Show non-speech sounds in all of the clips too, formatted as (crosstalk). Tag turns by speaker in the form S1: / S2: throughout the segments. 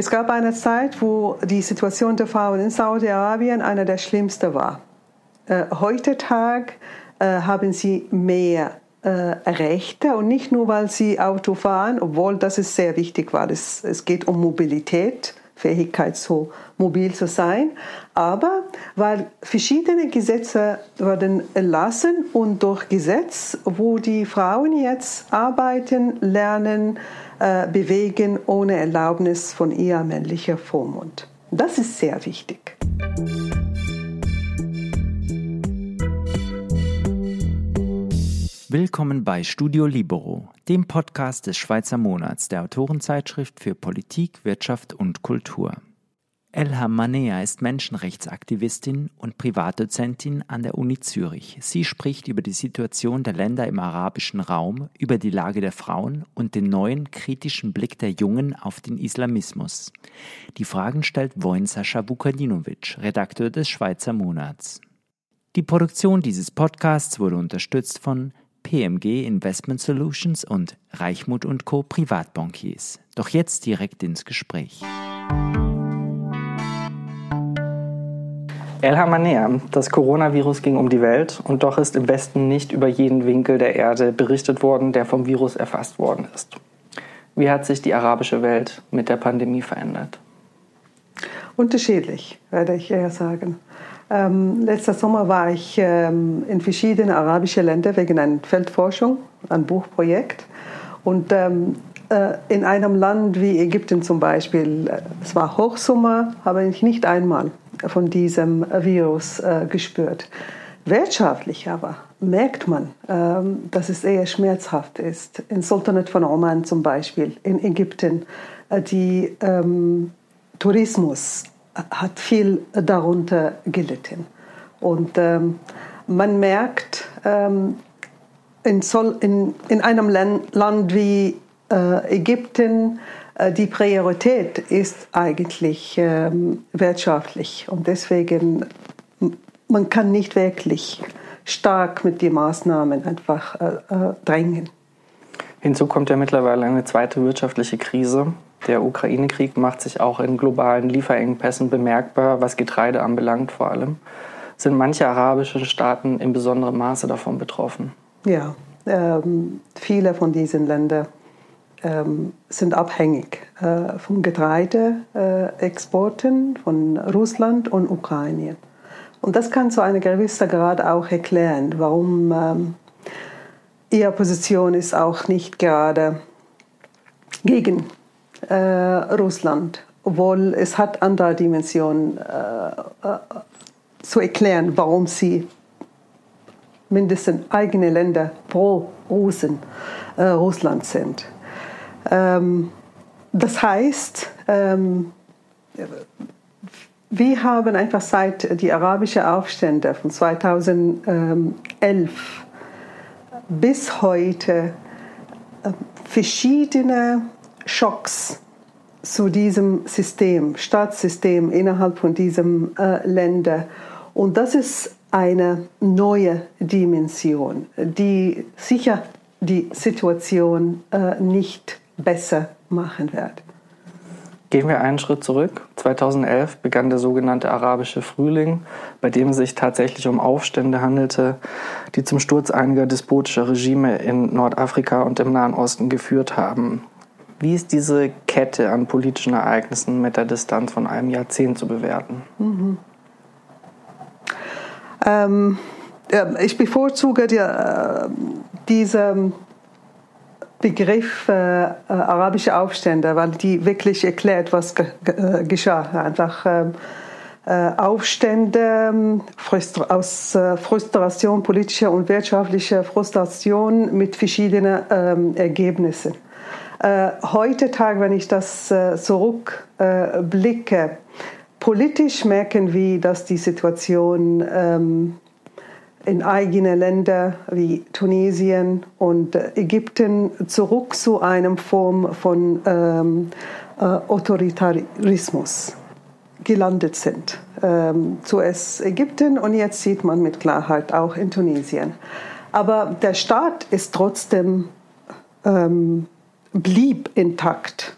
S1: es gab eine Zeit, wo die Situation der Frauen in Saudi-Arabien eine der schlimmsten war. Äh, heutzutage äh, haben sie mehr äh, Rechte und nicht nur, weil sie Auto fahren, obwohl das ist sehr wichtig war. Es, es geht um Mobilität, Fähigkeit, so mobil zu sein, aber weil verschiedene Gesetze wurden erlassen und durch Gesetz, wo die Frauen jetzt arbeiten, lernen, äh, bewegen ohne Erlaubnis von ihr männlicher Vormund. Das ist sehr wichtig.
S2: Willkommen bei Studio Libero, dem Podcast des Schweizer Monats der Autorenzeitschrift für Politik, Wirtschaft und Kultur. Elham Manea ist Menschenrechtsaktivistin und Privatdozentin an der Uni Zürich. Sie spricht über die Situation der Länder im arabischen Raum, über die Lage der Frauen und den neuen kritischen Blick der Jungen auf den Islamismus. Die Fragen stellt Wojn Sascha Vukadinovic, Redakteur des Schweizer Monats. Die Produktion dieses Podcasts wurde unterstützt von PMG Investment Solutions und Reichmut Co. Privatbankiers. Doch jetzt direkt ins Gespräch.
S3: El Hamanea, das Coronavirus ging um die Welt und doch ist im Westen nicht über jeden Winkel der Erde berichtet worden, der vom Virus erfasst worden ist. Wie hat sich die arabische Welt mit der Pandemie verändert?
S1: Unterschiedlich, werde ich eher sagen. Ähm, letzter Sommer war ich ähm, in verschiedenen arabischen Ländern wegen einer Feldforschung, ein Buchprojekt. Und ähm, äh, in einem Land wie Ägypten zum Beispiel, äh, es war Hochsommer, habe ich nicht einmal von diesem Virus äh, gespürt. Wirtschaftlich aber merkt man, ähm, dass es eher schmerzhaft ist. In Sultanat von Oman zum Beispiel, in Ägypten, äh, die ähm, Tourismus hat viel darunter gelitten. Und ähm, man merkt, ähm, in, in, in, einem Land wie äh, Ägypten, äh, die Priorität ist eigentlich ähm, wirtschaftlich. Und deswegen, man kann nicht wirklich stark mit den Maßnahmen einfach äh, äh drängen.
S3: Hinzu kommt ja mittlerweile eine zweite wirtschaftliche Krise. Der Ukraine-Krieg macht sich auch in globalen Lieferengpässen bemerkbar, was Getreide anbelangt vor allem. Sind manche arabische Staaten in besonderem Maße davon betroffen?
S1: Ja, ähm, viele von diesen Ländern ähm, sind abhängig äh, von Getreideexporten äh, von Russland und Ukraine. Und das kann zu einem gewissen Grad auch erklären, warum ähm, ihre Position ist auch nicht gerade gegen äh, Russland, obwohl es hat andere Dimensionen äh, äh, zu erklären, warum sie mindestens eigene Länder pro Russen, äh, Russland sind. Ähm, das heißt, ähm, wir haben einfach seit die arabischen Aufstände von 2011 bis heute äh, verschiedene Schocks zu diesem System, Staatssystem innerhalb von diesem äh, Länder. Und das ist eine neue Dimension, die sicher die Situation äh, nicht besser machen wird.
S3: Gehen wir einen Schritt zurück. 2011 begann der sogenannte arabische Frühling, bei dem es sich tatsächlich um Aufstände handelte, die zum Sturz einiger despotischer Regime in Nordafrika und im Nahen Osten geführt haben. Wie ist diese Kette an politischen Ereignissen mit der Distanz von einem Jahrzehnt zu bewerten? Mhm.
S1: Ähm, ich bevorzuge die, äh, diesen Begriff äh, arabische Aufstände, weil die wirklich erklärt, was ge ge äh, geschah. Einfach ähm, äh, Aufstände ähm, Frustra aus äh, Frustration, politischer und wirtschaftlicher Frustration mit verschiedenen ähm, Ergebnissen. Äh, heutzutage, wenn ich das äh, zurückblicke, äh, politisch merken wir, dass die Situation ähm, in eigenen Ländern wie Tunesien und Ägypten zurück zu einer Form von ähm, äh, Autoritarismus gelandet sind. Ähm, zuerst Ägypten und jetzt sieht man mit Klarheit auch in Tunesien. Aber der Staat ist trotzdem ähm, blieb intakt.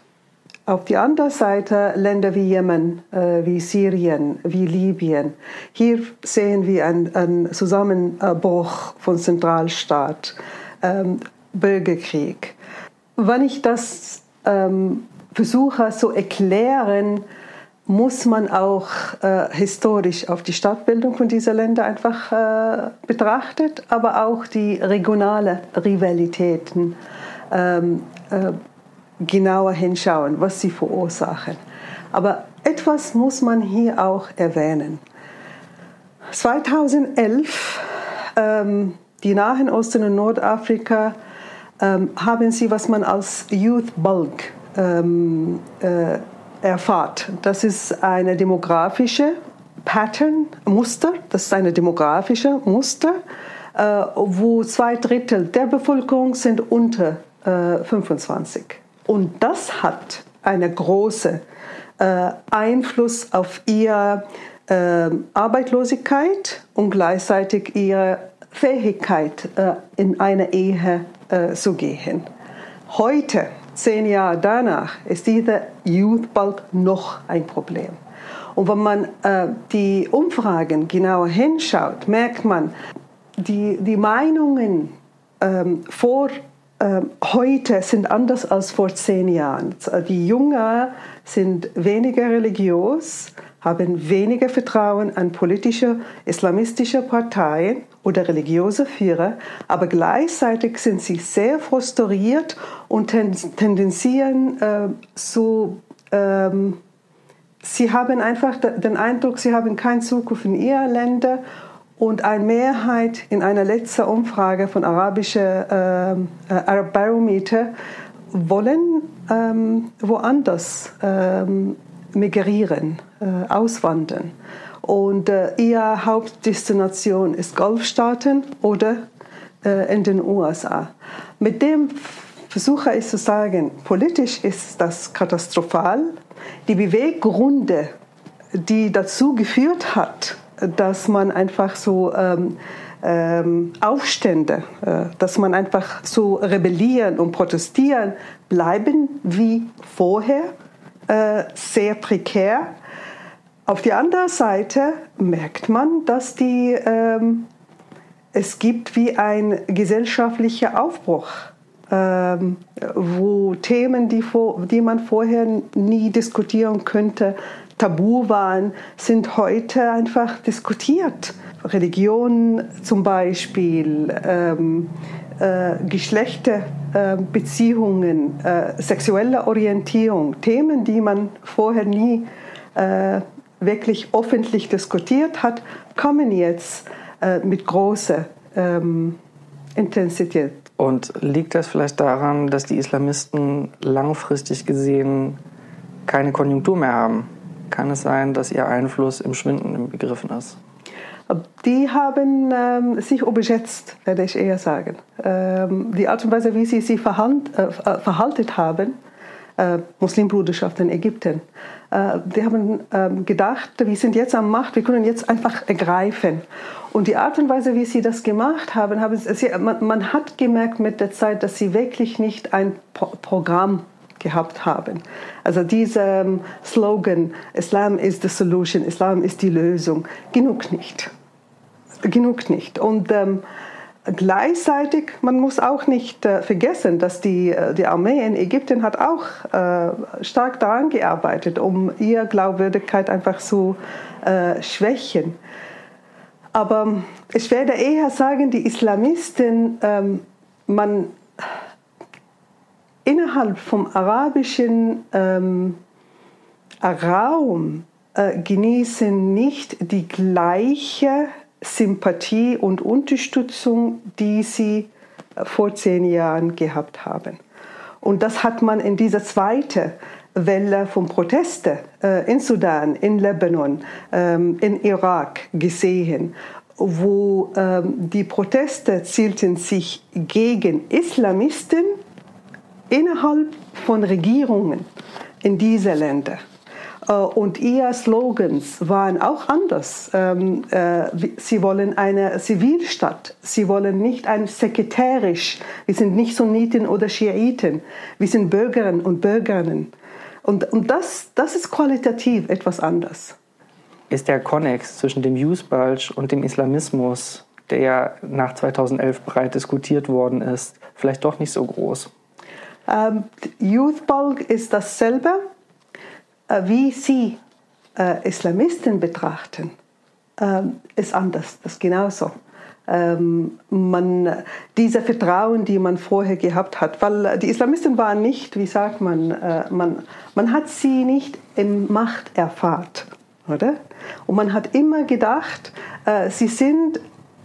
S1: Auf die andere Seite Länder wie Jemen, äh, wie Syrien, wie Libyen. Hier sehen wir einen, einen Zusammenbruch von Zentralstaat, ähm, Bürgerkrieg. Wenn ich das ähm, versuche zu erklären, muss man auch äh, historisch auf die Stadtbildung von dieser Länder einfach äh, betrachtet, aber auch die regionale Rivalitäten ähm, äh, genauer hinschauen, was sie verursachen. Aber etwas muss man hier auch erwähnen. 2011, ähm, die Nahen Osten und Nordafrika ähm, haben sie, was man als Youth Bulk ähm, äh, erfahrt. Das ist eine demografische Pattern, Muster, das ist eine demografische Muster, äh, wo zwei Drittel der Bevölkerung sind unter äh, 25. Und das hat einen großen äh, Einfluss auf ihre äh, Arbeitslosigkeit und gleichzeitig ihre Fähigkeit, äh, in eine Ehe äh, zu gehen. Heute zehn Jahre danach ist dieser Youth noch ein Problem. Und wenn man äh, die Umfragen genauer hinschaut, merkt man, die, die Meinungen ähm, vor heute sind anders als vor zehn Jahren. Die Jungen sind weniger religiös, haben weniger Vertrauen an politische islamistische Parteien oder religiöse Führer, aber gleichzeitig sind sie sehr frustriert und tendenzieren äh, zu, ähm, sie haben einfach den Eindruck, sie haben keine Zukunft in ihren Ländern und eine Mehrheit in einer letzten Umfrage von arabischer äh, Arab Barometer wollen ähm, woanders ähm, migrieren, äh, auswandern. Und äh, ihre Hauptdestination ist Golfstaaten oder äh, in den USA. Mit dem versuche ich zu sagen, politisch ist das katastrophal. Die Beweggründe, die dazu geführt hat, dass man einfach so ähm, ähm, Aufstände, äh, dass man einfach so rebellieren und protestieren, bleiben wie vorher äh, sehr prekär. Auf der anderen Seite merkt man, dass die, ähm, es gibt wie ein gesellschaftlicher Aufbruch, ähm, wo Themen, die, vor, die man vorher nie diskutieren könnte, tabu waren, sind heute einfach diskutiert. Religion zum Beispiel, ähm, äh, Geschlechterbeziehungen, äh, sexuelle Orientierung, Themen, die man vorher nie äh, wirklich öffentlich diskutiert hat, kommen jetzt äh, mit großer ähm, Intensität.
S3: Und liegt das vielleicht daran, dass die Islamisten langfristig gesehen keine Konjunktur mehr haben? Kann es sein, dass ihr Einfluss im Schwinden begriffen ist?
S1: Die haben ähm, sich überschätzt, werde ich eher sagen. Ähm, die Art und Weise, wie sie sich verhalt, äh, äh verhalten haben, äh, Muslimbruderschaft in Ägypten, äh, die haben ähm, gedacht, wir sind jetzt am Macht, wir können jetzt einfach ergreifen. Und die Art und Weise, wie sie das gemacht haben, haben sie, man, man, hat gemerkt mit der Zeit, dass sie wirklich nicht ein Pro Programm gehabt haben. Also dieser ähm, Slogan, Islam is the solution, Islam ist die Lösung, genug nicht. Genug nicht. Und ähm, gleichzeitig, man muss auch nicht äh, vergessen, dass die, äh, die Armee in Ägypten hat auch äh, stark daran gearbeitet, um ihre Glaubwürdigkeit einfach zu äh, schwächen. Aber ich werde eher sagen, die Islamisten, ähm, man innerhalb vom arabischen ähm, Raum äh, genießen nicht die gleiche Sympathie und Unterstützung, die sie äh, vor zehn Jahren gehabt haben. Und das hat man in dieser zweiten Welle von Protesten äh, in Sudan, in Lebanon, ähm, in Irak gesehen, wo ähm, die Proteste zielten sich gegen Islamisten innerhalb von Regierungen in diese Länder. Äh, und ihre Slogans waren auch anders. Ähm, äh, sie wollen eine Zivilstadt. Sie wollen nicht ein sekretärisch. Wir sind nicht Sunniten oder Schiiten. Wir sind Bürgerinnen und Bürgerinnen. Und, und das, das ist qualitativ etwas anders.
S3: Ist der Konnex zwischen dem Bulge und dem Islamismus, der nach 2011 breit diskutiert worden ist, vielleicht doch nicht so groß?
S1: Ähm, Youth Bulge ist dasselbe, äh, wie Sie äh, Islamisten betrachten, ähm, ist anders. Das ist genauso. Ähm, man, diese Vertrauen, die man vorher gehabt hat, weil die Islamisten waren nicht, wie sagt man, äh, man, man hat sie nicht in Macht erfahrt, oder? Und man hat immer gedacht, äh, sie sind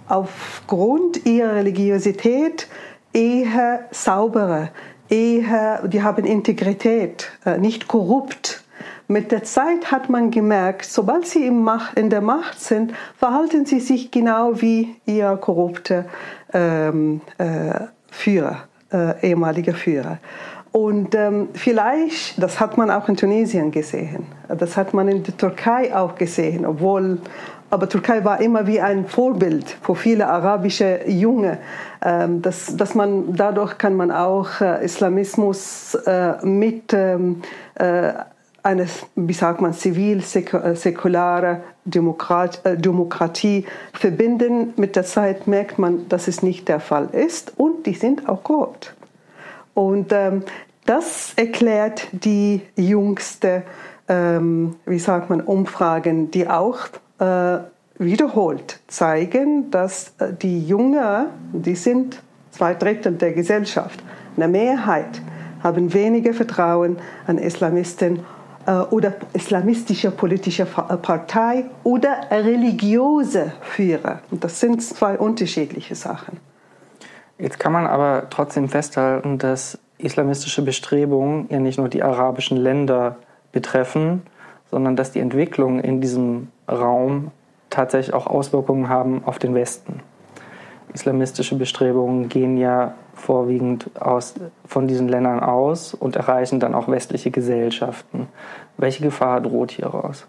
S1: aufgrund ihrer Religiosität eher sauberer, eher, die haben Integrität, äh, nicht korrupt. Mit der Zeit hat man gemerkt, sobald sie in der Macht sind, verhalten sie sich genau wie ihr korrupte ähm, äh, Führer, äh, ehemaliger Führer. Und ähm, vielleicht, das hat man auch in Tunesien gesehen, das hat man in der Türkei auch gesehen, obwohl, aber Türkei war immer wie ein Vorbild für viele arabische Junge. Ähm, das, dass man, dadurch kann man auch äh, Islamismus äh, mit ähm, äh, eine, wie sagt man, zivil-säkulare äh, Demokrat, äh, Demokratie verbinden. Mit der Zeit merkt man, dass es nicht der Fall ist und die sind auch korrupt. Und ähm, das erklärt die jüngste, ähm, wie sagt man, Umfragen, die auch wiederholt zeigen, dass äh, die Jungen, die sind zwei Drittel der Gesellschaft, eine Mehrheit, haben weniger Vertrauen an Islamisten äh, oder islamistische politische äh, Partei oder religiöse Führer. Und das sind zwei unterschiedliche Sachen.
S3: Jetzt kann man aber trotzdem festhalten, dass islamistische Bestrebungen ja nicht nur die arabischen Länder betreffen, sondern dass die Entwicklung in diesem Raum tatsächlich auch Auswirkungen haben auf den Westen. Islamistische Bestrebungen gehen ja vorwiegend aus, von diesen Ländern aus und erreichen dann auch westliche Gesellschaften. Welche Gefahr droht hieraus?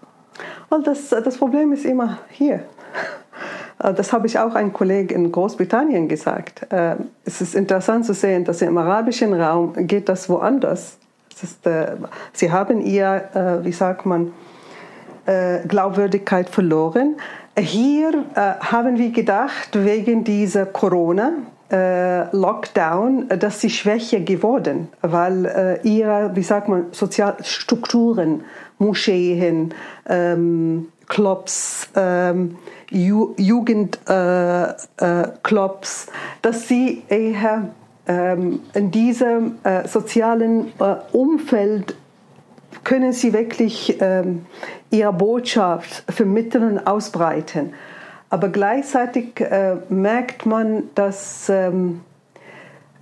S1: Und das, das Problem ist immer hier. Das habe ich auch einem Kollegen in Großbritannien gesagt. Äh, es ist interessant zu sehen, dass im arabischen Raum geht das woanders. Ist, äh, sie haben ihr, äh, wie sagt man, Glaubwürdigkeit verloren. Hier haben wir gedacht, wegen dieser Corona, äh, Lockdown, dass sie schwächer geworden, weil äh, ihre, wie sagt man, Sozialstrukturen, Moscheen, ähm, Clubs, ähm, Ju Jugendclubs, äh, äh, dass sie eher in diesem äh, sozialen äh, Umfeld können sie wirklich ähm, ihre Botschaft vermitteln und ausbreiten. Aber gleichzeitig äh, merkt man, dass ähm,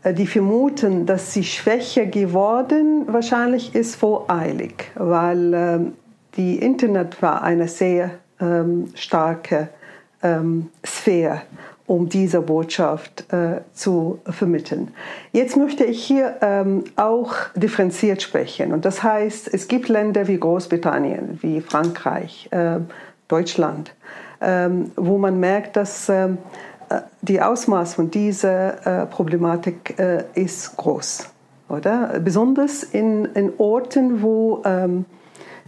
S1: äh, die vermuten, dass sie schwächer geworden wahrscheinlich ist voreilig, weil ähm, die Internet war eine sehr ähm, starke ähm, Sphäre, um diese Botschaft äh, zu vermitteln. Jetzt möchte ich hier ähm, auch differenziert sprechen. Und das heißt, es gibt Länder wie Großbritannien, wie Frankreich, äh, Deutschland, ähm, wo man merkt, dass ähm, äh, die Ausmaß von dieser äh, Problematik äh, ist groß, oder? Besonders in, in Orten, wo ähm,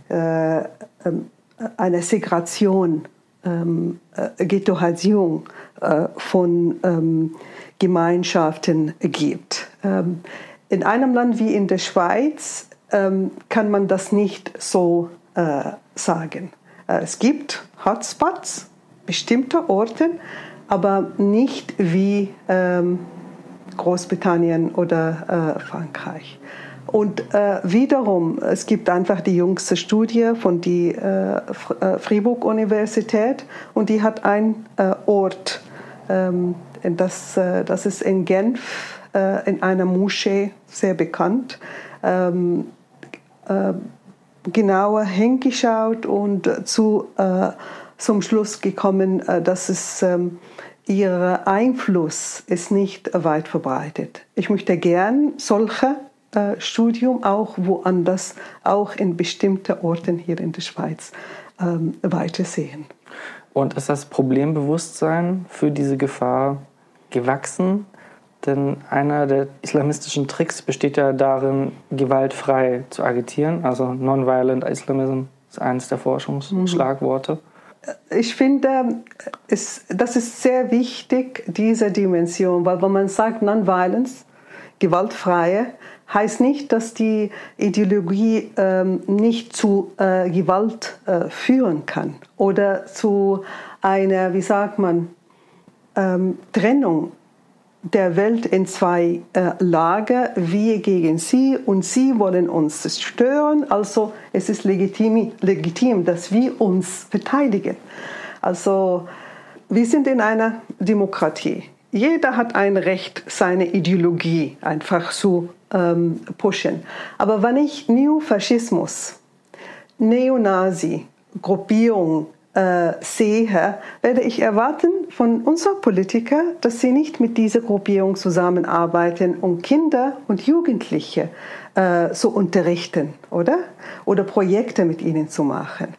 S1: äh, ähm, eine Segregation, ähm, äh, Ghettoisierung äh, von ähm, Gemeinschaften gibt. Ähm, in einem Land wie in der Schweiz kann man das nicht so sagen. Äh, es gibt Hotspots, bestimmte Orte, aber nicht wie ähm, Großbritannien oder äh, Frankreich. Und äh, wiederum, es gibt einfach die jüngste Studie von der äh, äh Fribourg-Universität und die hat einen äh, Ort, ähm, das, äh, das ist in Genf, in einer Moschee sehr bekannt. Ähm, genauer hingeschaut und zu, äh, zum Schluss gekommen, äh, dass es ähm, ihr Einfluss ist nicht weit verbreitet. Ich möchte gern solche äh, Studium auch woanders, auch in bestimmten Orten hier in der Schweiz ähm, weitersehen.
S3: Und ist das Problembewusstsein für diese Gefahr gewachsen Denn einer der islamistischen Tricks besteht ja darin, gewaltfrei zu agitieren. Also Nonviolent Islamism ist eines der Forschungsschlagworte.
S1: Ich finde, es, das ist sehr wichtig, diese Dimension, weil wenn man sagt Nonviolence, gewaltfreie, heißt nicht, dass die Ideologie ähm, nicht zu äh, Gewalt äh, führen kann oder zu einer, wie sagt man, ähm, Trennung der Welt in zwei äh, Lager, wir gegen sie und sie wollen uns stören. Also es ist legitim, legitim, dass wir uns verteidigen. Also wir sind in einer Demokratie. Jeder hat ein Recht, seine Ideologie einfach zu ähm, pushen. Aber wenn ich Neofaschismus, Neonazi, Gruppierung äh, sehe, werde ich erwarten von unseren Politikern, dass sie nicht mit dieser Gruppierung zusammenarbeiten, um Kinder und Jugendliche äh, zu unterrichten, oder? Oder Projekte mit ihnen zu machen.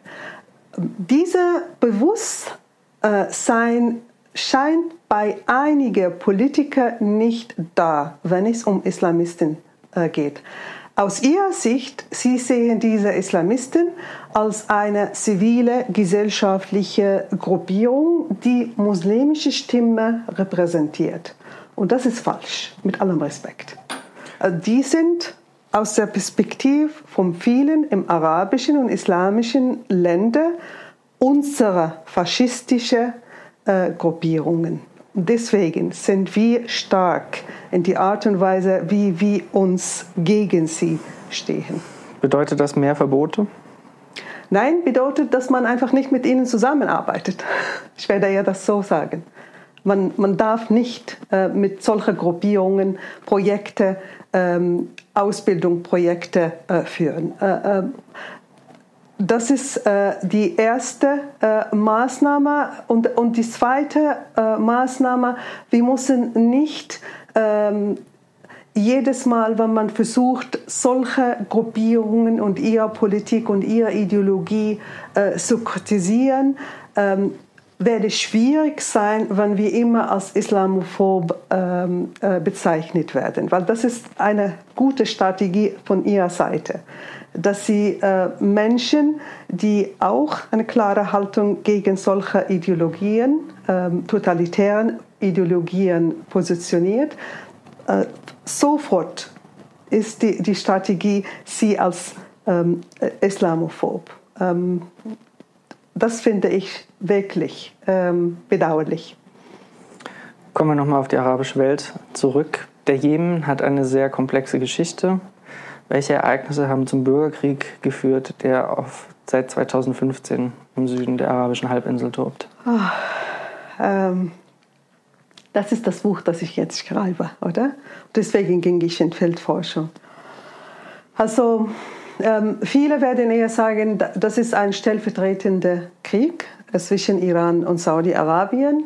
S1: Dieser Bewusstsein scheint bei einigen Politikern nicht da, wenn es um Islamisten äh, geht. Aus ihrer Sicht, sie sehen diese Islamisten als eine zivile gesellschaftliche Gruppierung, die muslimische Stimme repräsentiert. Und das ist falsch, mit allem Respekt. Äh, die sind aus der Perspektive von vielen im arabischen und islamischen Ländern unsere faschistische äh, Gruppierungen. Deswegen sind wir stark in die Art und Weise, wie wir uns gegen sie stehen.
S3: Bedeutet das mehr Verbote?
S1: Nein, bedeutet, dass man einfach nicht mit ihnen zusammenarbeitet. (laughs) Ich werde ja das so sagen. Man, man darf nicht äh, mit solchen Gruppierungen Projekte, ähm, Ausbildungsprojekte äh, führen. Äh, äh das ist äh, die erste äh, Maßnahme. Und, und die zweite äh, Maßnahme, wir müssen nicht ähm, jedes Mal, wenn man versucht, solche Gruppierungen und ihre Politik und ihre Ideologie äh, zu kritisieren, ähm, werde schwierig sein, wenn wir immer als islamophob ähm, äh, bezeichnet werden, weil das ist eine gute Strategie von ihrer Seite dass sie äh, Menschen, die auch eine klare Haltung gegen solche Ideologien, ähm, totalitären Ideologien positioniert, äh, sofort ist die, die Strategie, sie als ähm, islamophob. Ähm, das finde ich wirklich ähm, bedauerlich.
S3: Kommen wir nochmal auf die arabische Welt zurück. Der Jemen hat eine sehr komplexe Geschichte. Welche Ereignisse haben zum Bürgerkrieg geführt, der auf, seit 2015 im Süden der arabischen Halbinsel tobt? Oh,
S1: ähm, das ist das Buch, das ich jetzt schreibe, oder? Deswegen ging ich in Feldforschung. Also ähm, viele werden eher sagen, das ist ein stellvertretender Krieg zwischen Iran und Saudi-Arabien.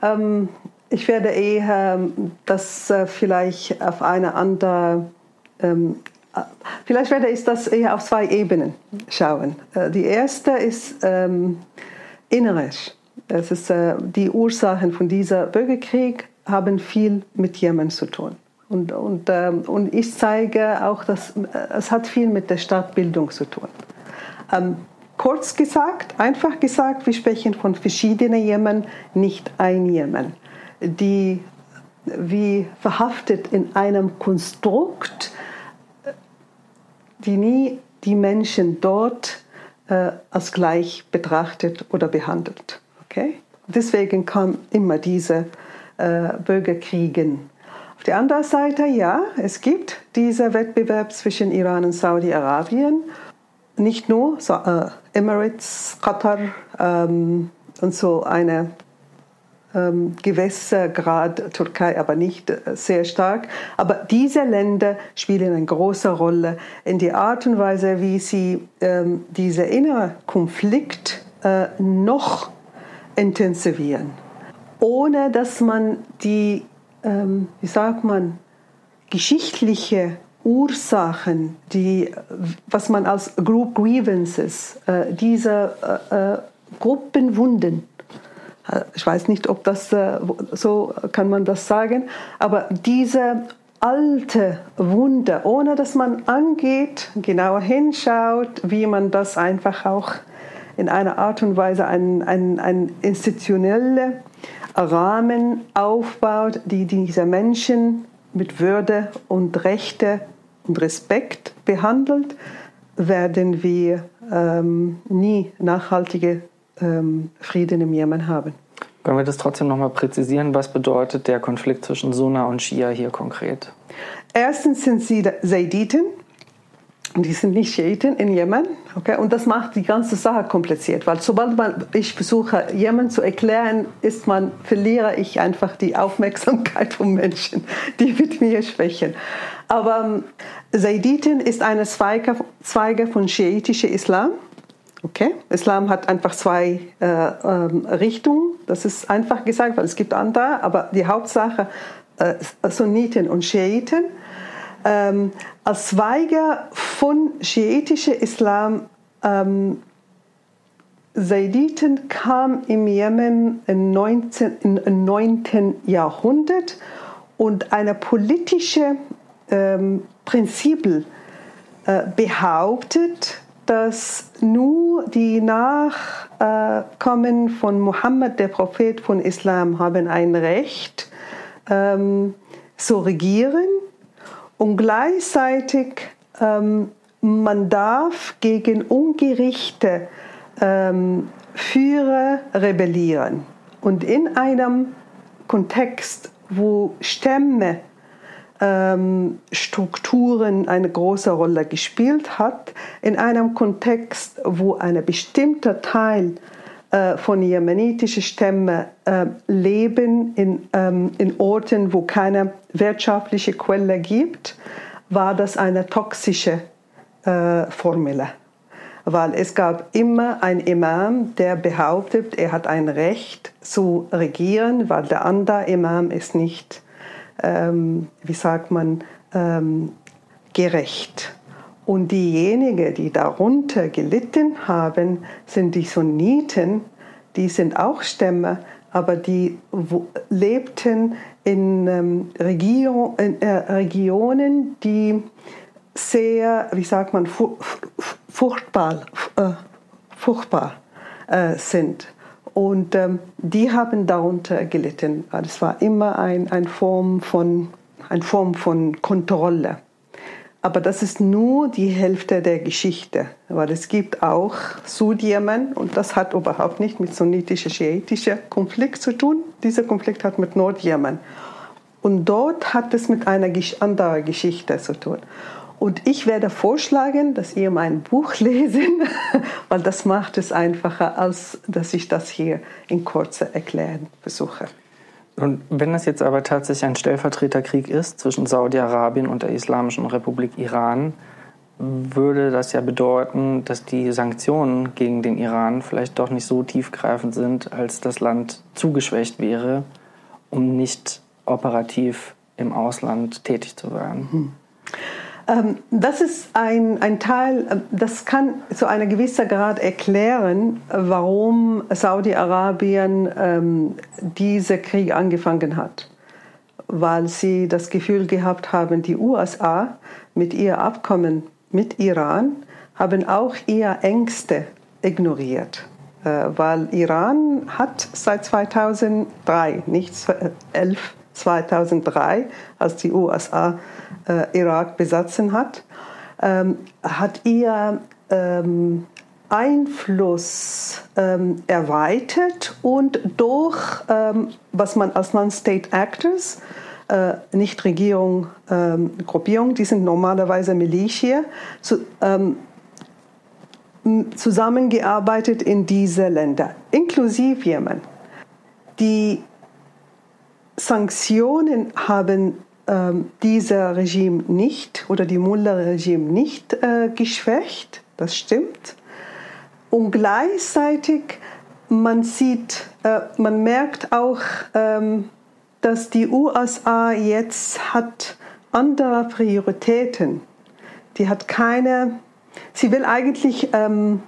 S1: Ähm, ich werde eher das äh, vielleicht auf eine andere ähm, Vielleicht werde ich das eher auf zwei Ebenen schauen. Äh, die erste ist ähm, Inneres. Das ist, äh, die Ursachen von diesem Bürgerkrieg haben viel mit Jemen zu tun. Und, und, ähm, und ich zeige auch, dass äh, es hat viel mit der Stadtbildung zu tun. Ähm, kurz gesagt, einfach gesagt, wir sprechen von verschiedenen Jemen, nicht ein Jemen, die wie verhaftet in einem Konstrukt die nie die Menschen dort äh, als gleich betrachtet oder behandelt. Okay? Deswegen kam immer diese äh, Bürgerkriegen. Auf der anderen Seite, ja, es gibt diesen Wettbewerb zwischen Iran und Saudi-Arabien. Nicht nur so, äh, Emirates, Qatar ähm, und so eine ähm, gewisser Grad Türkei, aber nicht äh, sehr stark. Aber diese Länder spielen eine große Rolle in der Art und Weise, wie sie ähm, diesen inneren Konflikt äh, noch intensivieren, ohne dass man die, ähm, wie sagt man, geschichtliche Ursachen, die, was man als Group Grievances, äh, diese äh, äh Gruppenwunden Ich weiß nicht, ob das so kann man das sagen, aber diese alte Wunder, ohne dass man angeht, genauer hinschaut, wie man das einfach auch in einer Art und Weise ein, ein, ein Rahmen aufbaut, die diese Menschen mit Würde und Rechte und Respekt behandelt, werden wir ähm, nie nachhaltige ähm, Frieden im Jemen haben.
S3: Können wir das trotzdem nochmal präzisieren? Was bedeutet der Konflikt zwischen Sunna und Schia hier konkret?
S1: Erstens sind sie Saiditen. Die sind nicht Schiiten in Jemen. Okay? Und das macht die ganze Sache kompliziert, weil sobald man, ich versuche, Jemen zu erklären, ist man, verliere ich einfach die Aufmerksamkeit von Menschen, die mit mir sprechen. Aber ähm, ist eine Zweige, Zweige von schiitischer Islam. Okay? Islam hat einfach zwei äh, ähm, Richtungen. Das ist einfach gesagt, weil es gibt andere, aber die Hauptsache äh, Sunniten und Schiiten. Ähm, als Zweige von schiitischer Islam ähm, Saiditen kam im Jemen im 19, im 9. Jahrhundert und eine politische ähm, Prinzip äh, behauptet, dass nur die Nachkommen von Mohammed, der Prophet von Islam, haben ein Recht ähm, zu regieren und gleichzeitig ähm, man darf gegen Ungerichte ähm, Führer rebellieren. Und in einem Kontext, wo Stämme Strukturen eine große Rolle gespielt hat, in einem Kontext, wo ein bestimmter Teil äh, von jemenitischen Stämmen äh, leben in, ähm, in Orten, wo keine wirtschaftliche Quelle gibt, war das eine toxische äh, Formel. Weil es gab immer einen Imam, der behauptet, er hat ein Recht zu regieren, weil der andere Imam ist nicht ähm, wie sagt man, ähm, gerecht. Und diejenigen, die darunter gelitten haben, sind die Sunniten, die sind auch Stämme, aber die lebten in, ähm, Region, in äh, Regionen, die sehr, wie sagt man, furchtbar, äh, furchtbar äh, sind. Und ähm, die haben darunter gelitten. Es war immer ein, ein Form von, eine Form von Kontrolle. Aber das ist nur die Hälfte der Geschichte, weil es gibt auch Südjemen und das hat überhaupt nicht mit sunnitischer, schiitischer Konflikt zu tun. Dieser Konflikt hat mit Nordjemen. Und dort hat es mit einer anderen Geschichte zu tun. Und ich werde vorschlagen, dass ihr mein Buch (laughs) lesen, weil das macht es einfacher, als dass ich das hier in kurze erklären versuche.
S3: Und wenn es jetzt aber tatsächlich ein Stellvertreterkrieg ist zwischen Saudi-Arabien und der Islamischen Republik Iran, würde das ja bedeuten, dass die Sanktionen gegen den Iran vielleicht doch nicht so tiefgreifend sind, als das Land zugeschwächt wäre, um nicht operativ im Ausland tätig zu werden. Hm.
S1: Ähm, das ist ein, ein Teil, äh, das kann zu einer gewissen Grad erklären, warum Saudi-Arabien ähm, diesen Krieg angefangen hat. Weil sie das Gefühl gehabt haben, die USA mit ihr Abkommen mit Iran haben auch ihre Ängste ignoriert. Äh, weil Iran hat seit 2003, nicht 11, 2003, als die USA äh, Irak besetzen hat, ähm, hat ihr ähm, Einfluss ähm, erweitert und durch, ähm, was man als Non-State Actors, äh, Nichtregierung, ähm, Gruppierung, die sind normalerweise Militia, zu, ähm, zusammengearbeitet in diese Länder, inklusive Jemen. Die Sanktionen haben ähm, dieser Regime nicht oder die Mullah-Regime nicht äh, geschwächt, das stimmt. Und gleichzeitig man sieht, äh, man merkt auch, ähm, dass die USA jetzt hat andere Prioritäten. Die hat keine, sie will eigentlich ähm,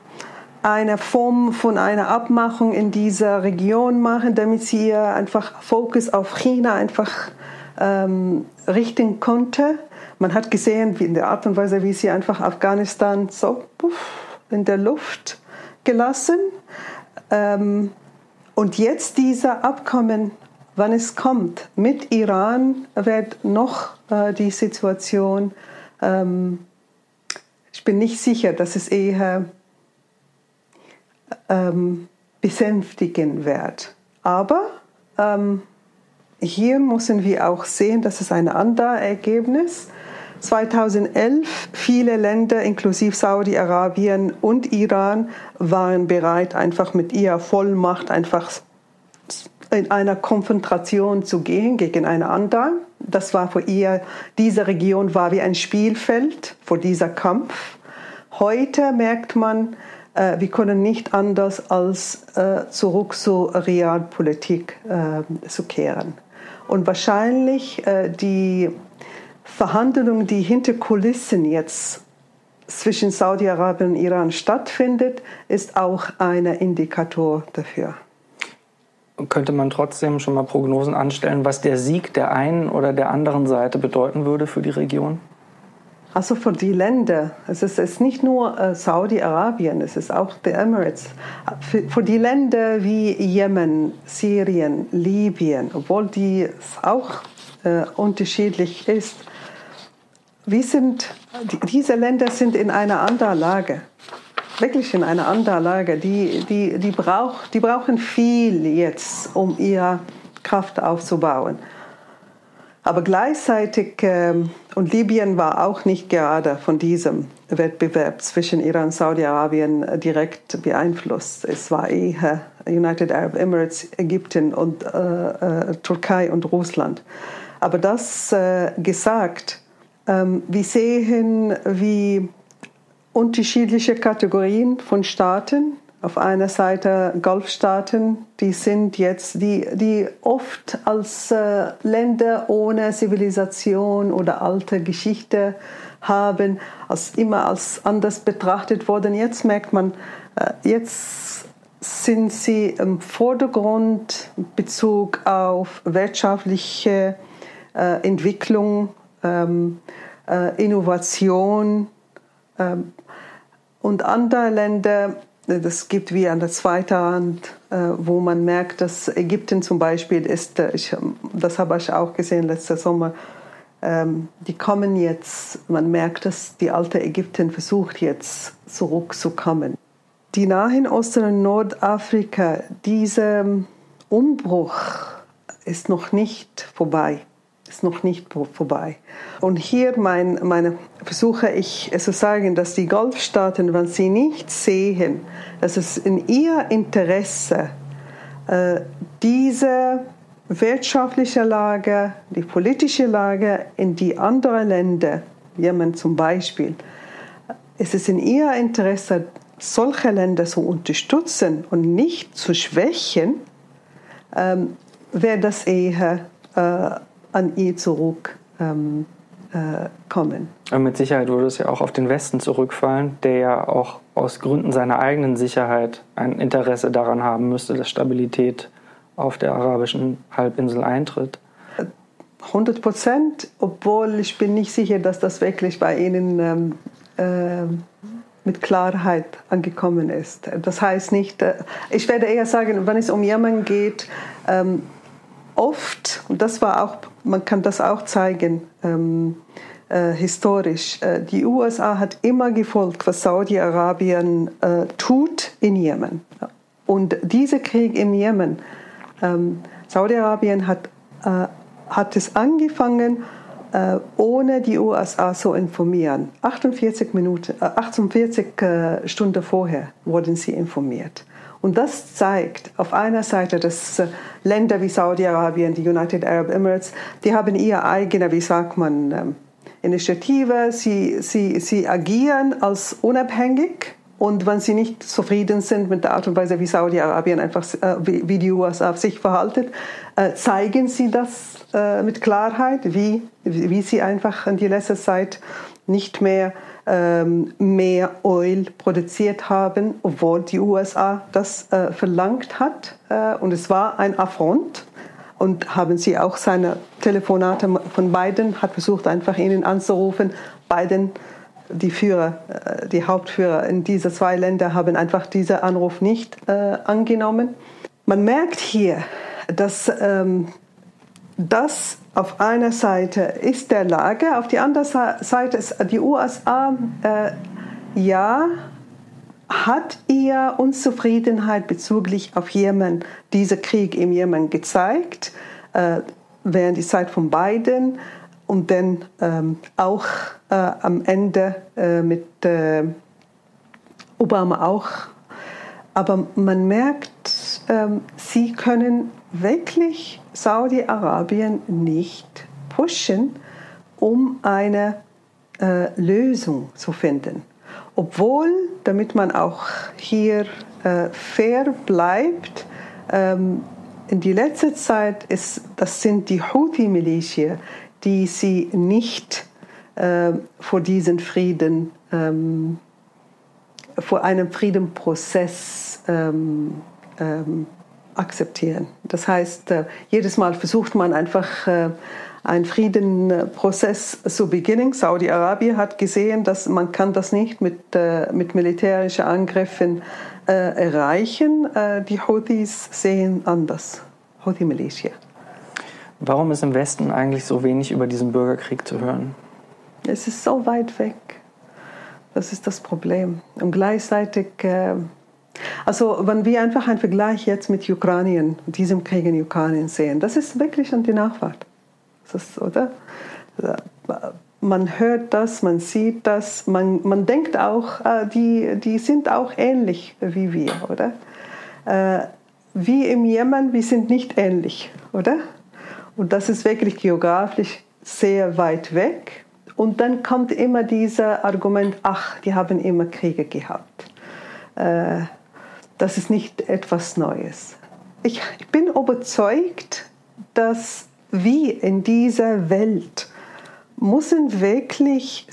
S1: eine Form von einer Abmachung in dieser Region machen, damit sie einfach Fokus auf China einfach ähm, richten konnte. Man hat gesehen, wie in der Art und Weise, wie sie einfach Afghanistan so puff, in der Luft gelassen. Ähm, und jetzt dieser Abkommen, wann es kommt, mit Iran wird noch äh, die Situation, ähm, ich bin nicht sicher, dass es eher ähm, besänftigen wird. Aber ähm, hier müssen wir auch sehen, dass es ein anderes Ergebnis 2011 viele Länder, inklusive Saudi-Arabien und Iran, waren bereit, einfach mit ihrer Vollmacht einfach in einer Konfrontation zu gehen gegen eine andere. Das war für ihr, diese Region war wie ein Spielfeld für dieser Kampf. Heute merkt man, äh, wir können nicht anders als äh, zurück zur Realpolitik äh, zu kehren. Und wahrscheinlich äh, die Verhandlungen, die hinter Kulissen jetzt zwischen Saudi-Arabien und Iran stattfindet, ist auch ein Indikator dafür.
S3: Könnte man trotzdem schon mal Prognosen anstellen, was der Sieg der einen oder der anderen Seite bedeuten würde für die Region?
S1: Also für die Länder, es ist, es ist nicht nur äh, Saudi-Arabien, es ist auch die Emirates. Für, für, die Länder wie Jemen, Syrien, Libyen, obwohl die auch äh, unterschiedlich ist, wir sind, diese Länder sind in einer anderen Lage, wirklich in einer anderen Lage. Die, die, die, brauch, die brauchen viel jetzt, um ihre Kraft aufzubauen. Aber gleichzeitig, ähm, und Libyen war auch nicht gerade von diesem Wettbewerb zwischen Iran und Saudi-Arabien direkt beeinflusst. Es war eher United Arab Emirates, Ägypten und äh, äh, Türkei und Russland. Aber das äh, gesagt, ähm, wir sehen, wie unterschiedliche Kategorien von Staaten auf einer Seite Golfstaaten, die sind jetzt, die, die oft als äh, Länder ohne Zivilisation oder alte Geschichte haben, als immer als anders betrachtet wurden. Jetzt merkt man, äh, jetzt sind sie im Vordergrund in Bezug auf wirtschaftliche äh, Entwicklung, ähm, äh, Innovation ähm, und andere Länder das gibt wie an der zweiten Hand, äh, wo man merkt, dass Ägypten zum Beispiel ist, äh, ich, das habe ich auch gesehen letzten Sommer, ähm, die kommen jetzt, man merkt, dass die alte Ägypten versucht jetzt zurückzukommen. Die Nahen Osten und Nordafrika, dieser Umbruch ist noch nicht vorbei ist noch nicht vorbei. Und hier mein, meine versuche ich zu sagen, dass die Golfstaaten, wenn sie nicht sehen, dass es in ihr Interesse äh, diese wirtschaftliche Lage, die politische Lage in die anderen Länder, Jemen zum Beispiel, es ist in ihr Interesse, solche Länder zu unterstützen und nicht zu schwächen, ähm, wäre das eher äh, an ihr zurückkommen. Ähm, äh,
S3: mit Sicherheit würde es ja auch auf den Westen zurückfallen, der ja auch aus Gründen seiner eigenen Sicherheit ein Interesse daran haben müsste, dass Stabilität auf der arabischen Halbinsel eintritt.
S1: 100 Prozent, obwohl ich bin nicht sicher, dass das wirklich bei Ihnen ähm, äh, mit Klarheit angekommen ist. Das heißt nicht, äh, ich werde eher sagen, wenn es um Jemen geht, ähm, oft, und das war auch, man kann das auch zeigen, ähm, äh, historisch, äh, die USA hat immer gefolgt, was Saudi-Arabien äh, tut in Jemen. Und dieser Krieg im Jemen, ähm, Saudi-Arabien hat, äh, hat es angefangen, äh, ohne die USA zu informieren. 48, Minuten, 48 äh, Stunden vorher wurden sie informiert. Und das zeigt auf einer Seite, dass äh, Länder wie Saudi-Arabien, die United Arab Emirates, die haben ihre eigene, wie sagt man, ähm, Initiative. Sie, sie, sie agieren als unabhängig. Und wenn sie nicht zufrieden sind mit der Art und Weise, wie Saudi-Arabien einfach, äh, wie, die USA sich verhalten, äh, zeigen sie das mit Klarheit, wie, wie sie einfach in die letzte Zeit nicht mehr ähm, mehr Öl produziert haben, obwohl die USA das äh, verlangt hat. Äh, und es war ein Affront. Und haben Sie auch seine Telefonate von Biden, hat versucht einfach ihnen anzurufen. Biden, die Führer, äh, die Hauptführer in diese zwei Länder haben einfach diesen Anruf nicht angenommen. Man merkt hier, dass ähm, das auf einer Seite ist der Lage, auf die andere Seite ist die USA, äh, ja, hat ihr Unzufriedenheit bezüglich auf Jemen, dieser Krieg im Jemen gezeigt, äh, während die Zeit von Biden und dann ähm, auch äh, am Ende äh, mit äh, Obama auch. Aber man merkt, ähm, sie können wirklich Saudi-Arabien nicht pushen, um eine äh, Lösung zu finden. Obwohl, damit man auch hier äh, fair bleibt, ähm, in die letzte Zeit ist, das sind die Houthi-Militia, die sie nicht äh, vor diesen Frieden, ähm, vor einem Friedenprozess ähm, ähm, akzeptieren. Das heißt, äh, jedes Mal versucht man einfach äh, einen Friedenprozess zu beginnen. Saudi-Arabien hat gesehen, dass man kann das nicht mit, äh, mit militärischen Angriffen erreichen. Die Houthis sehen anders, Houthi-Militia.
S3: Warum ist im Westen eigentlich so wenig über diesen Bürgerkrieg zu hören?
S1: Es ist so weit weg. Das ist das Problem. Und gleichzeitig also wenn wir einfach einen Vergleich jetzt mit Ukrainien, diesem Krieg in Ukraine sehen, das ist wirklich an die Nachfahrt. Das ist, oder? Man hört das, man sieht das, man, man denkt auch, äh, die, die sind auch ähnlich wie wir, oder? Äh, wie im Jemen, wir sind nicht ähnlich, oder? Und das ist wirklich geografisch sehr weit weg. Und dann kommt immer dieses Argument, ach, die haben immer Kriege gehabt. Äh, das ist nicht etwas Neues. Ich, ich bin überzeugt, dass wir in dieser Welt müssen wirklich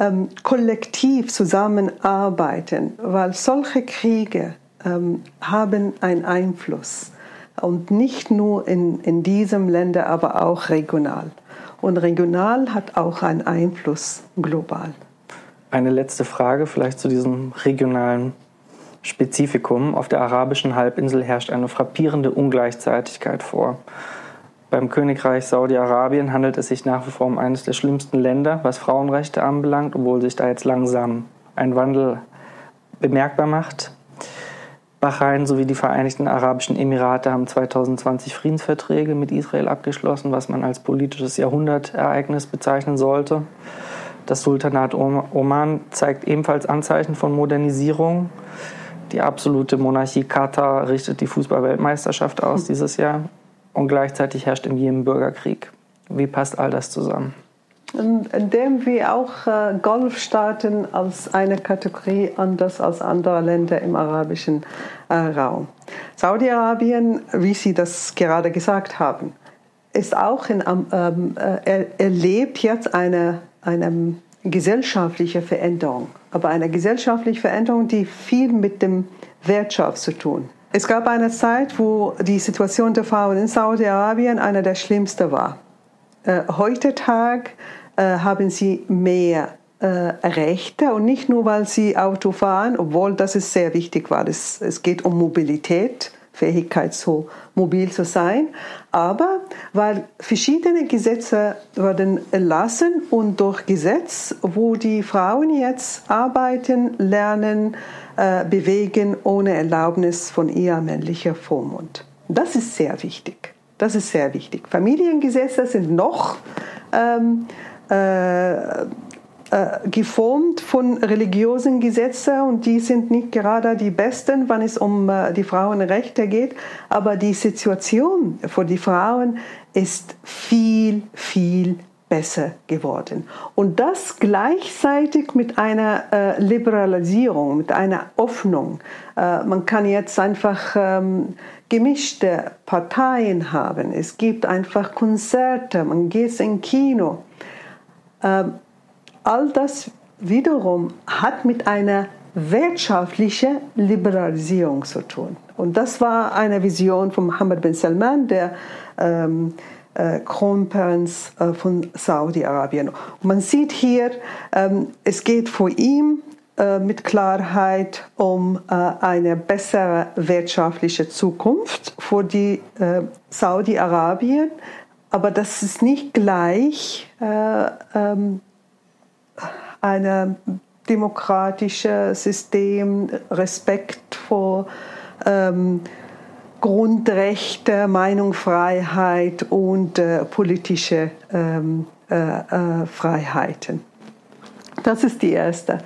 S1: ähm, kollektiv zusammenarbeiten, weil solche Kriege ähm, haben einen Einfluss und nicht nur in, in diesem Länder, aber auch regional. Und regional hat auch einen Einfluss global.
S3: Eine letzte Frage vielleicht zu diesem regionalen Spezifikum. Auf der arabischen Halbinsel herrscht eine frappierende Ungleichzeitigkeit vor. Beim Königreich Saudi-Arabien handelt es sich nach wie vor um eines der schlimmsten Länder, was Frauenrechte anbelangt, obwohl sich da jetzt langsam ein Wandel bemerkbar macht. Bahrain sowie die Vereinigten Arabischen Emirate haben 2020 Friedensverträge mit Israel abgeschlossen, was man als politisches Jahrhundertereignis bezeichnen sollte. Das Sultanat Oman zeigt ebenfalls Anzeichen von Modernisierung. Die absolute Monarchie Katar richtet die Fußballweltmeisterschaft aus hm. dieses Jahr und gleichzeitig herrscht im Jemen Bürgerkrieg. Wie passt all das zusammen?
S1: Indem wir auch äh, Golfstaaten als eine Kategorie anders als andere Länder im arabischen äh, Raum. Saudi-Arabien, wie Sie das gerade gesagt haben, ist auch in, ähm, äh, erlebt jetzt eine, eine gesellschaftliche Veränderung, aber eine gesellschaftliche Veränderung, die viel mit dem Wirtschaft zu tun. Es gab eine Zeit, wo die Situation der Frauen in Saudi-Arabien eine der schlimmsten war. Äh, heute Tag äh, haben sie mehr äh, Rechte und nicht nur, weil sie Auto fahren, obwohl das ist sehr wichtig war. Es, es geht um Mobilität Fähigkeit, so mobil zu sein. Aber weil verschiedene Gesetze wurden erlassen und durch Gesetz, wo die Frauen jetzt arbeiten, lernen, äh, bewegen ohne Erlaubnis von ihr männlicher Vormund. Das ist sehr wichtig. Das ist sehr wichtig. Familiengesetze sind noch ähm, äh, äh, geformt von religiösen Gesetzen und die sind nicht gerade die besten, wenn es um äh, die Frauenrechte geht, aber die Situation für die Frauen ist viel, viel besser geworden. Und das gleichzeitig mit einer äh, Liberalisierung, mit einer Öffnung. Man kann jetzt einfach ähm, gemischte Parteien haben. Es gibt einfach Konzerte, man geht ins Kino. Ähm, all das wiederum hat mit einer wirtschaftlichen Liberalisierung zu tun. Und das war eine Vision von Mohammed bin Salman, der ähm, äh, Kronprinz äh, von Saudi-Arabien. Man sieht hier, ähm, es geht vor ihm äh, mit Klarheit um äh, eine bessere wirtschaftliche Zukunft für die äh, Saudi-Arabien, aber das ist nicht gleich äh, ähm, ein demokratisches System, Respekt vor ähm, Grundrechte, Meinungsfreiheit und äh, politische ähm, äh, äh, Freiheiten. Das ist die erste.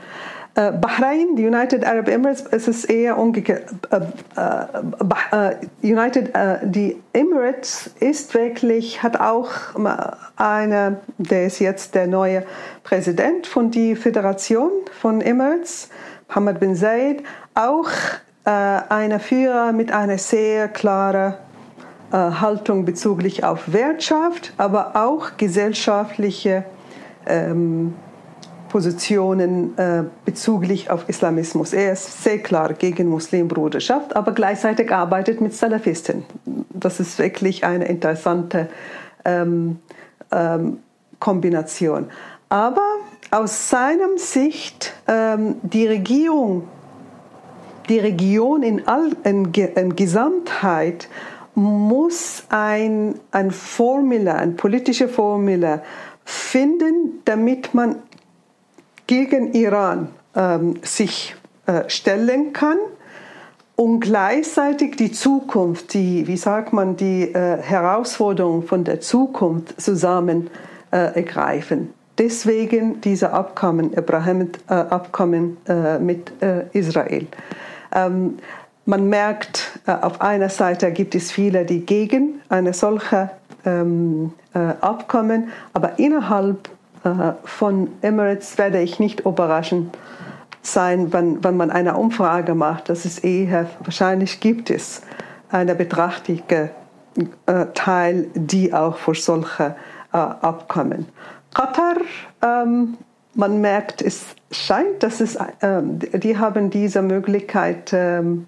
S1: Äh, Bahrain, die United Arab Emirates, es ist eher umgekehrt. Äh, äh, United, die Emirates ist wirklich, hat auch eine, der ist jetzt der neue Präsident von der Föderation von Emirates, Mohammed bin Zayed, auch einer Führer mit einer sehr klaren Haltung bezüglich auf Wirtschaft, aber auch gesellschaftliche ähm, Positionen äh, bezüglich auf Islamismus. Er ist sehr klar gegen Muslimbruderschaft, aber gleichzeitig arbeitet mit Salafisten. Das ist wirklich eine interessante ähm, ähm, Kombination. Aber aus seiner Sicht ähm, die Regierung, die Region in, all, in, in Gesamtheit muss ein, ein Formula, eine politische Formula finden, damit man gegen Iran ähm, sich äh, stellen kann und gleichzeitig die Zukunft, die, wie sagt man, die äh, Herausforderungen von der Zukunft zusammen äh, ergreifen. Deswegen diese Abkommen, Abraham-Abkommen äh, mit äh, Israel. Ähm, man merkt, äh, auf einer Seite gibt es viele, die gegen eine solche ähm, Abkommen, aber innerhalb äh, von Emirates werde ich nicht überraschend sein, wenn, wenn man eine Umfrage macht, dass es eher, wahrscheinlich gibt es eine betrachtliche äh, Teil, die auch für solche äh, Abkommen. Qatar, ähm, man merkt, es scheint, dass es, äh, die haben diese Möglichkeit, ähm,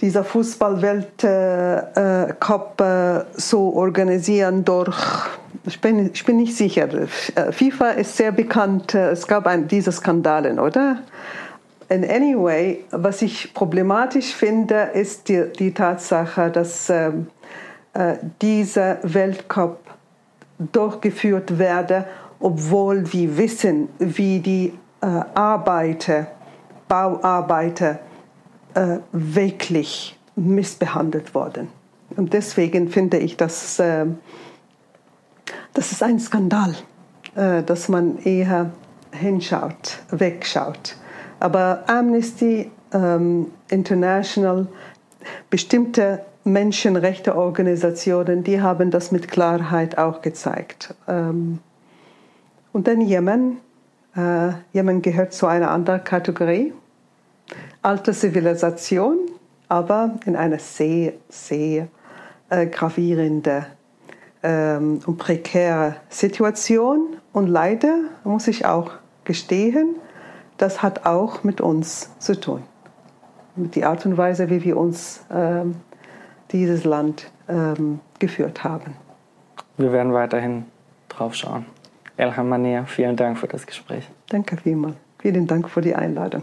S1: dieser Fußballweltcup äh, äh, so organisieren durch ich bin, ich bin nicht sicher. Äh, FIFA ist sehr bekannt. Äh, es gab ein, diese Skandale, oder? And anyway, was ich problematisch finde, ist die, die Tatsache, dass ähm, äh, dieser Weltcup durchgeführt werde, obwohl wir wissen, wie die äh, Arbeiter, Bauarbeiter äh, wirklich missbehandelt wurden. Und deswegen finde ich, dass äh, das ist ein Skandal, äh, dass man eher hinschaut, wegschaut. Aber Amnesty ähm, International, bestimmte Menschenrechteorganisationen, die haben das mit Klarheit auch gezeigt. Ähm, und dann Jemen. Äh, Jemen gehört zu einer anderen Kategorie. Alte Zivilisation, aber in einer sehr, sehr äh, gravierenden ähm, und prekäre Situation. Und leider muss ich auch gestehen, das hat auch mit uns zu tun. Mit der Art und Weise, wie wir uns ähm, dieses Land ähm, geführt haben.
S3: Wir werden weiterhin drauf schauen. Elham Manea, vielen Dank für das Gespräch.
S1: Danke vielmals. Vielen Dank für die Einladung.